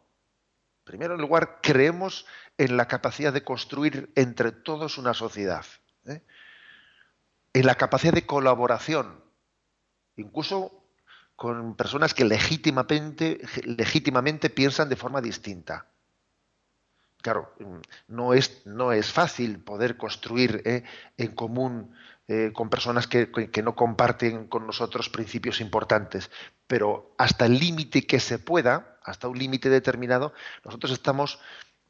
Primero en lugar, creemos en la capacidad de construir entre todos una sociedad, en la capacidad de colaboración, incluso con personas que legítimamente piensan de forma distinta claro, no es, no es fácil poder construir eh, en común eh, con personas que, que, no comparten con nosotros principios importantes, pero hasta el límite que se pueda, hasta un límite determinado, nosotros estamos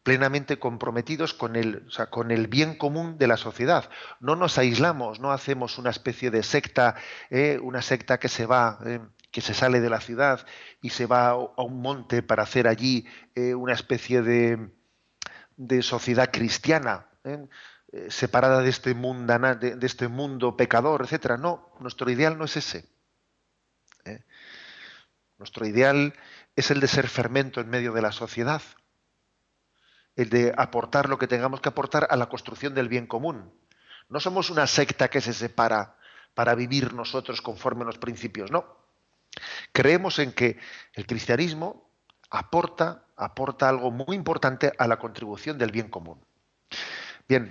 plenamente comprometidos con el, con el bien común de la sociedad. No nos aislamos, no hacemos una especie de secta, eh, una secta que se va que se sale de la ciudad y se va a un monte para hacer allí una especie de, de sociedad cristiana, ¿eh? Eh, separada de este, mundana, de, este mundo pecador, etcétera. No, nuestro ideal no es ese. ¿eh? Nuestro ideal es el de ser fermento en medio de la sociedad, el de aportar lo que tengamos que aportar a la construcción del bien común. No somos una secta que se separa para vivir nosotros conforme a los principios, no. Creemos en que el cristianismo aporta aporta algo muy importante a la contribución del bien común. Bien,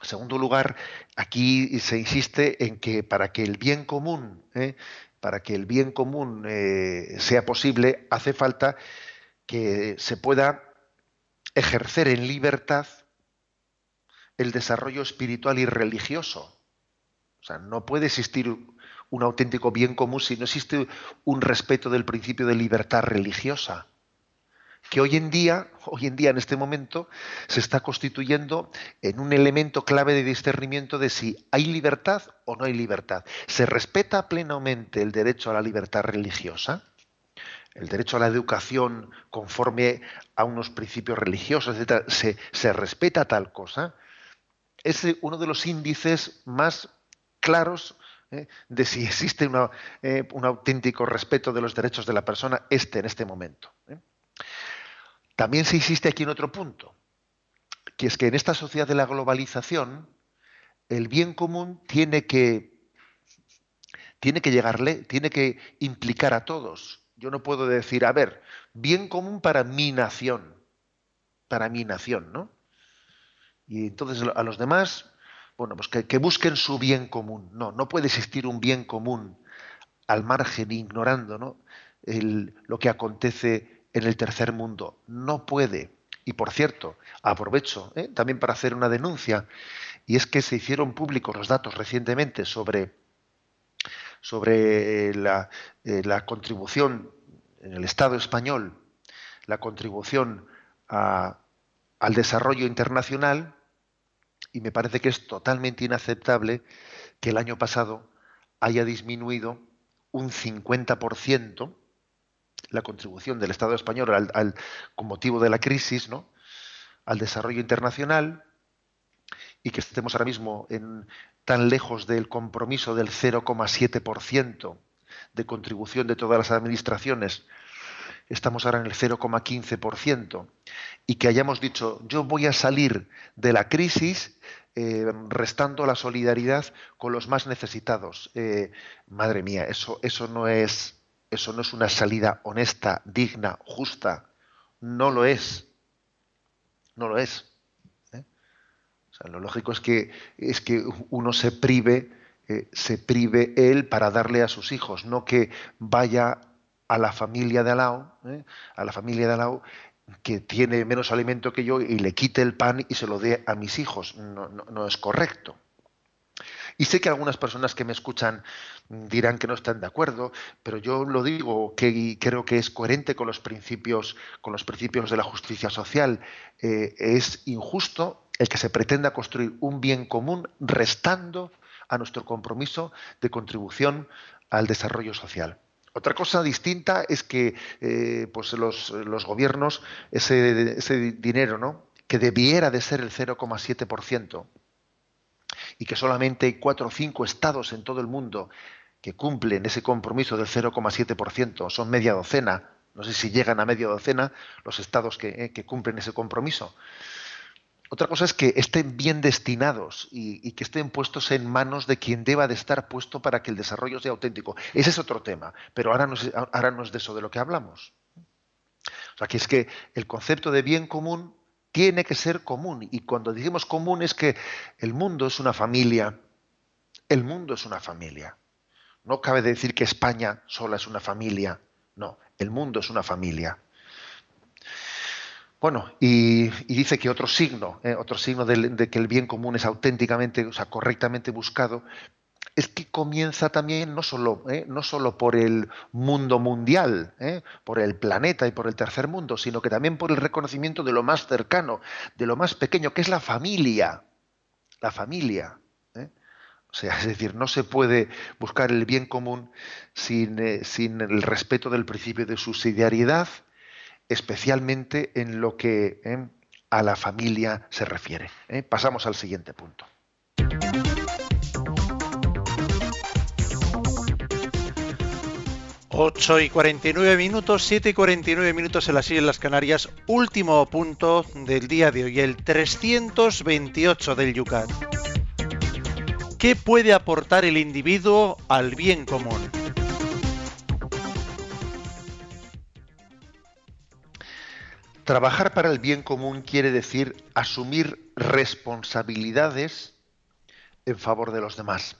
en segundo lugar, aquí se insiste en que para que el bien común, ¿eh? para que el bien común eh, sea posible, hace falta que se pueda ejercer en libertad el desarrollo espiritual y religioso. O sea, no puede existir un auténtico bien común si no existe un respeto del principio de libertad religiosa que hoy en día, hoy en día en este momento, se está constituyendo en un elemento clave de discernimiento de si hay libertad o no hay libertad. ¿Se respeta plenamente el derecho a la libertad religiosa? el derecho a la educación conforme a unos principios religiosos, etc., ¿se, se respeta tal cosa? Es uno de los índices más claros ¿eh? de si existe eh, un auténtico respeto de los derechos de la persona, este en este momento. ¿eh? También se insiste aquí en otro punto, que es que en esta sociedad de la globalización, el bien común tiene que, tiene que llegarle, tiene que implicar a todos. Yo no puedo decir, a ver, bien común para mi nación, para mi nación, ¿no? Y entonces a los demás, bueno, pues que, que busquen su bien común. No, no puede existir un bien común al margen, ignorando ¿no? El- lo que acontece en el tercer mundo. No puede. Y por cierto, aprovecho ¿eh? también para hacer una denuncia, y es que se hicieron públicos los datos recientemente sobre, sobre eh, la, eh, la contribución en el Estado español, la contribución al desarrollo internacional, y me parece que es totalmente inaceptable que el año pasado haya disminuido un 50% la contribución del Estado español al, con motivo de la crisis, ¿no? al desarrollo internacional y que estemos ahora mismo en, tan lejos del compromiso del 0,7% de contribución de todas las administraciones, estamos ahora en el 0,15%, y que hayamos dicho, yo voy a salir de la crisis eh, restando la solidaridad con los más necesitados. Eh, madre mía, eso, eso, no es, eso no es una salida honesta, digna, justa. No lo es. No lo es. ¿eh? Lo lógico es que, es que uno se prive, se prive él para darle a sus hijos, no que vaya a la familia de al lado, ¿eh? a la familia de al lado que tiene menos alimento que yo y le quite el pan y se lo dé a mis hijos. No, es correcto. Y sé que algunas personas que me escuchan dirán que no están de acuerdo, pero yo lo digo que creo que es coherente con los principios, con los principios de la justicia social. Eh, es injusto el que se pretenda construir un bien común restando a nuestro compromiso de contribución al desarrollo social. Otra cosa distinta es que eh, pues los, los gobiernos, ese, ese dinero, ¿no? que debiera de ser el 0,7%, y que solamente hay cuatro o cinco estados en todo el mundo que cumplen ese compromiso del 0,7%, son media docena, no sé si llegan a media docena los estados que, eh, que cumplen ese compromiso. Otra cosa es que estén bien destinados y, que estén puestos en manos de quien deba de estar puesto para que el desarrollo sea auténtico. Ese es otro tema, pero ahora no es, ahora no es de eso de lo que hablamos. O sea, que es que el concepto de bien común tiene que ser común. Y cuando decimos común es que el mundo es una familia. El mundo es una familia. No cabe decir que España sola es una familia. No, el mundo es una familia. Bueno, y, dice que otro signo, eh, otro signo de, que el bien común es auténticamente, o sea, correctamente buscado, es que comienza también no solo, eh, no solo por el mundo mundial, eh, por el planeta y por el tercer mundo, sino que también por el reconocimiento de lo más cercano, de lo más pequeño, que es la familia. La familia. O sea, es decir, no se puede buscar el bien común sin, sin el respeto del principio de subsidiariedad, especialmente en lo que eh, a la familia se refiere. eh. Pasamos al siguiente punto. Ocho y 49 minutos, 7 y 49 minutos en las Islas Canarias. Último punto del día de hoy, el 328 del Yucat. ¿Qué puede aportar el individuo al bien común? Trabajar para el bien común quiere decir asumir responsabilidades en favor de los demás.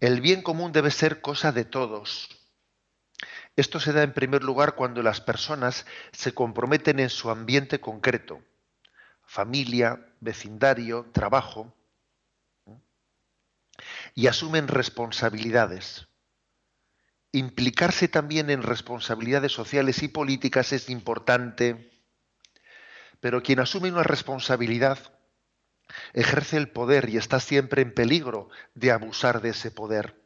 El bien común debe ser cosa de todos. Esto se da en primer lugar cuando las personas se comprometen en su ambiente concreto, familia, vecindario, trabajo, y asumen responsabilidades. Implicarse también en responsabilidades sociales y políticas es importante, pero quien asume una responsabilidad ejerce el poder y está siempre en peligro de abusar de ese poder.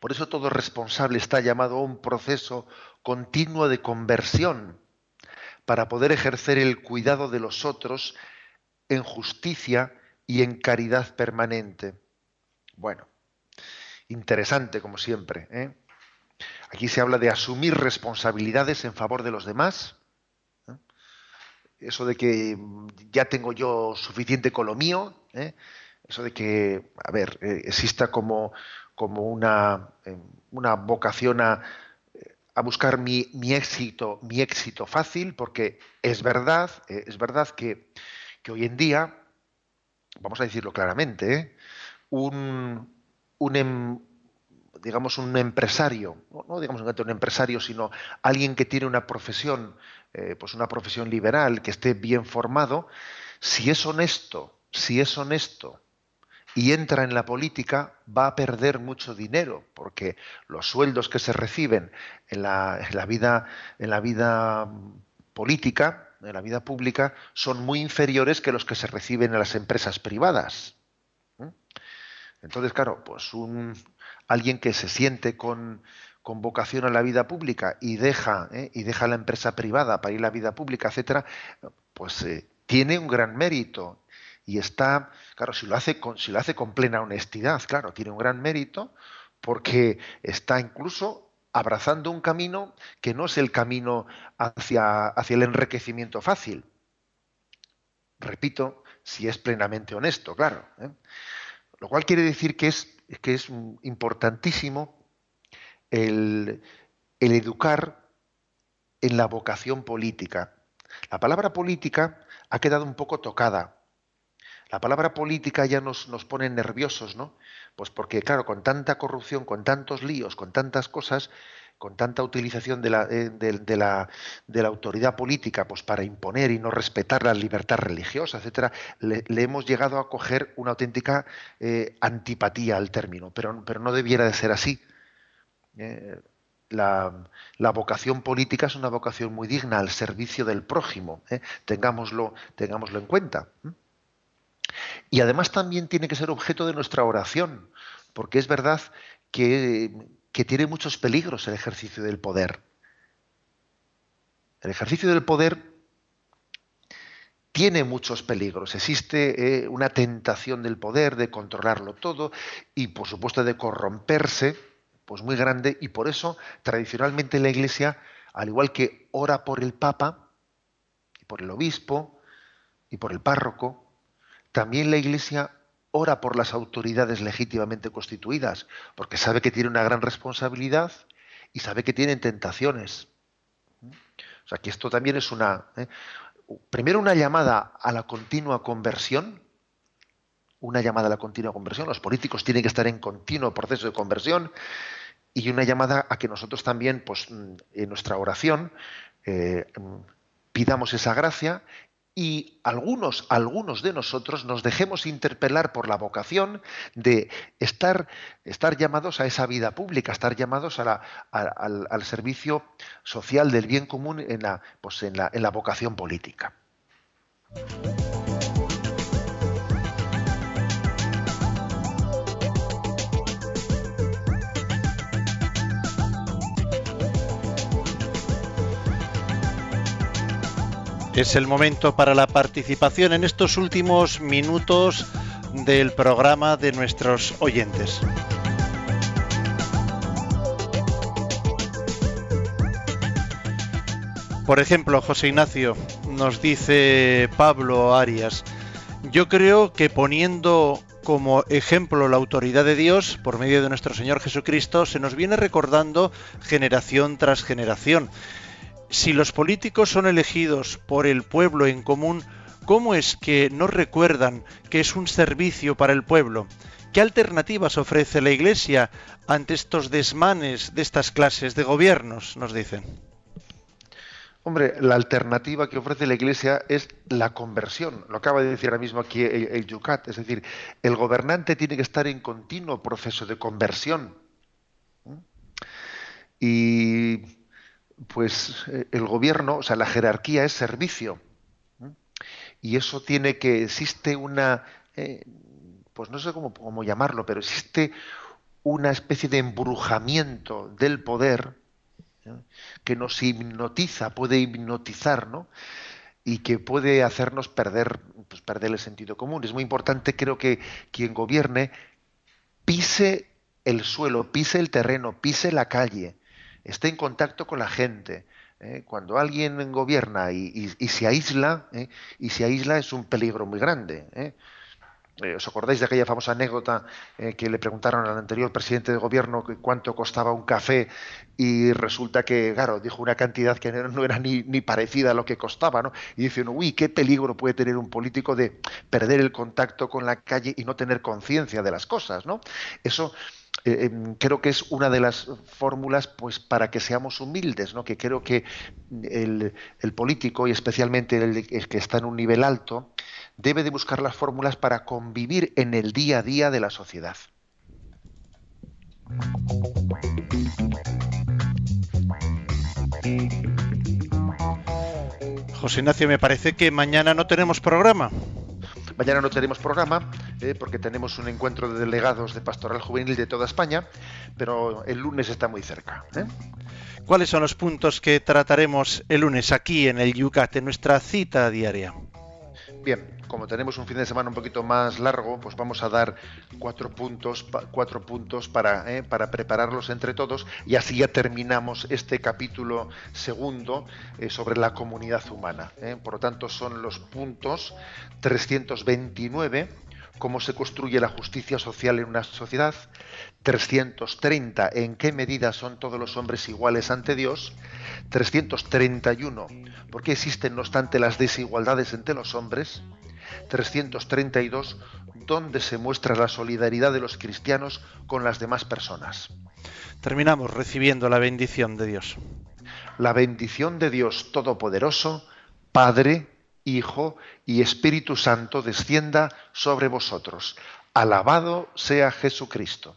Por eso todo responsable está llamado a un proceso continuo de conversión para poder ejercer el cuidado de los otros en justicia y en caridad permanente. Bueno, interesante como siempre. ¿eh? Aquí se habla de asumir responsabilidades en favor de los demás. ¿eh? Eso de que ya tengo yo suficiente con lo mío. ¿eh? Eso de que, a ver, exista como, como una, una vocación a, a buscar mi, mi éxito, mi éxito fácil, porque es verdad, es verdad que, que hoy en día, vamos a decirlo claramente, un, un em- digamos un empresario, no, digamos un empresario, sino alguien que tiene una profesión, eh, pues una profesión liberal, que esté bien formado, si es honesto, si es honesto y entra en la política, va a perder mucho dinero, porque los sueldos que se reciben en la, en la vida, en la vida política, en la vida pública, son muy inferiores que los que se reciben en las empresas privadas. Entonces, claro, pues un, alguien que se siente con, con vocación a la vida pública y deja, ¿eh? y deja la empresa privada para ir a la vida pública, etcétera, pues eh, tiene un gran mérito y está, claro, si lo hace con, si lo hace con plena honestidad, claro, tiene un gran mérito porque está incluso abrazando un camino que no es el camino hacia, hacia el enriquecimiento fácil. Repito, si es plenamente honesto, claro. ¿eh? Lo cual quiere decir que es, que es importantísimo el, educar en la vocación política. La palabra política ha quedado un poco tocada. La palabra política ya nos, nos pone nerviosos, ¿no? Pues porque, claro, con tanta corrupción, con tantos líos, con tantas cosas, con tanta utilización de la, eh, de, la, autoridad política pues para imponer y no respetar la libertad religiosa, etcétera, le, hemos llegado a coger una auténtica eh, antipatía al término, pero, no debiera de ser así. Eh, la, vocación política es una vocación muy digna al servicio del prójimo, tengámoslo en cuenta. Y además también tiene que ser objeto de nuestra oración, porque es verdad que, que tiene muchos peligros el ejercicio del poder. El ejercicio del poder tiene muchos peligros. Existe eh, una tentación del poder de controlarlo todo y, por supuesto, de corromperse, pues muy grande. Y por eso, tradicionalmente, la Iglesia, al igual que ora por el Papa, y por el obispo, y por el párroco, también la Iglesia ora por las autoridades legítimamente constituidas, porque sabe que tiene una gran responsabilidad y sabe que tienen tentaciones. O sea, que esto también es una... ¿eh? Primero una llamada a la continua conversión, una llamada a la continua conversión, los políticos tienen que estar en continuo proceso de conversión, y una llamada a que nosotros también, pues, en nuestra oración, eh, pidamos esa gracia y algunos, algunos de nosotros nos dejemos interpelar por la vocación de estar, estar llamados a esa vida pública, estar llamados al, al, servicio social del bien común en la, pues en la, en la vocación política. Es el momento para la participación en estos últimos minutos del programa de nuestros oyentes. Por ejemplo, José Ignacio, nos dice Pablo Arias, yo creo que poniendo como ejemplo la autoridad de Dios por medio de nuestro Señor Jesucristo, se nos viene recordando generación tras generación si los políticos son elegidos por el pueblo en común, ¿cómo es que no recuerdan que es un servicio para el pueblo? ¿Qué alternativas ofrece la Iglesia ante estos desmanes de estas clases de gobiernos? Nos dicen. Hombre, la alternativa que ofrece la Iglesia es la conversión. Lo acaba de decir ahora mismo aquí el, Yucat. Es decir, el gobernante tiene que estar en continuo proceso de conversión. Y pues el gobierno, o sea, la jerarquía es servicio. Y eso tiene que, existe una, eh, pues no sé cómo, cómo, llamarlo, pero existe una especie de embrujamiento del poder ¿eh? que nos hipnotiza, puede hipnotizar, ¿no? Y que puede hacernos perder, pues perder el sentido común. Es muy importante, creo que quien gobierne pise el suelo, pise el terreno, pise la calle, esté en contacto con la gente. ¿eh? Cuando alguien gobierna y, se aísla, ¿eh? y se aísla es un peligro muy grande. ¿eh? ¿Os acordáis de aquella famosa anécdota que le preguntaron al anterior presidente de gobierno cuánto costaba un café y resulta que, claro, dijo una cantidad que no era ni, parecida a lo que costaba, ¿no? Y dice uy, qué peligro puede tener un político de perder el contacto con la calle y no tener conciencia de las cosas, ¿no? Eso eh, em, creo que es una de las fórmulas pues para que seamos humildes, ¿no? Que creo que el, el político y especialmente el, el que está en un nivel alto debe de buscar las fórmulas para convivir en el día a día de la sociedad. José Ignacio, me parece que mañana no tenemos programa. Mañana no tenemos programa eh, porque tenemos un encuentro de delegados de Pastoral Juvenil de toda España, pero el lunes está muy cerca. ¿eh? ¿Cuáles son los puntos que trataremos el lunes aquí en el Yucat, en nuestra cita diaria? Bien, como tenemos un fin de semana un poquito más largo, pues vamos a dar cuatro puntos, cuatro puntos para, eh, para prepararlos entre todos y así ya terminamos este capítulo segundo eh, sobre la comunidad humana. eh. Por lo tanto, son los puntos 329, cómo se construye la justicia social en una sociedad, 330, en qué medida son todos los hombres iguales ante Dios, 331, por qué existen no obstante las desigualdades entre los hombres, 332, dónde se muestra la solidaridad de los cristianos con las demás personas. Terminamos recibiendo la bendición de Dios. La bendición de Dios Todopoderoso, Padre, Hijo y Espíritu Santo descienda sobre vosotros. Alabado sea Jesucristo.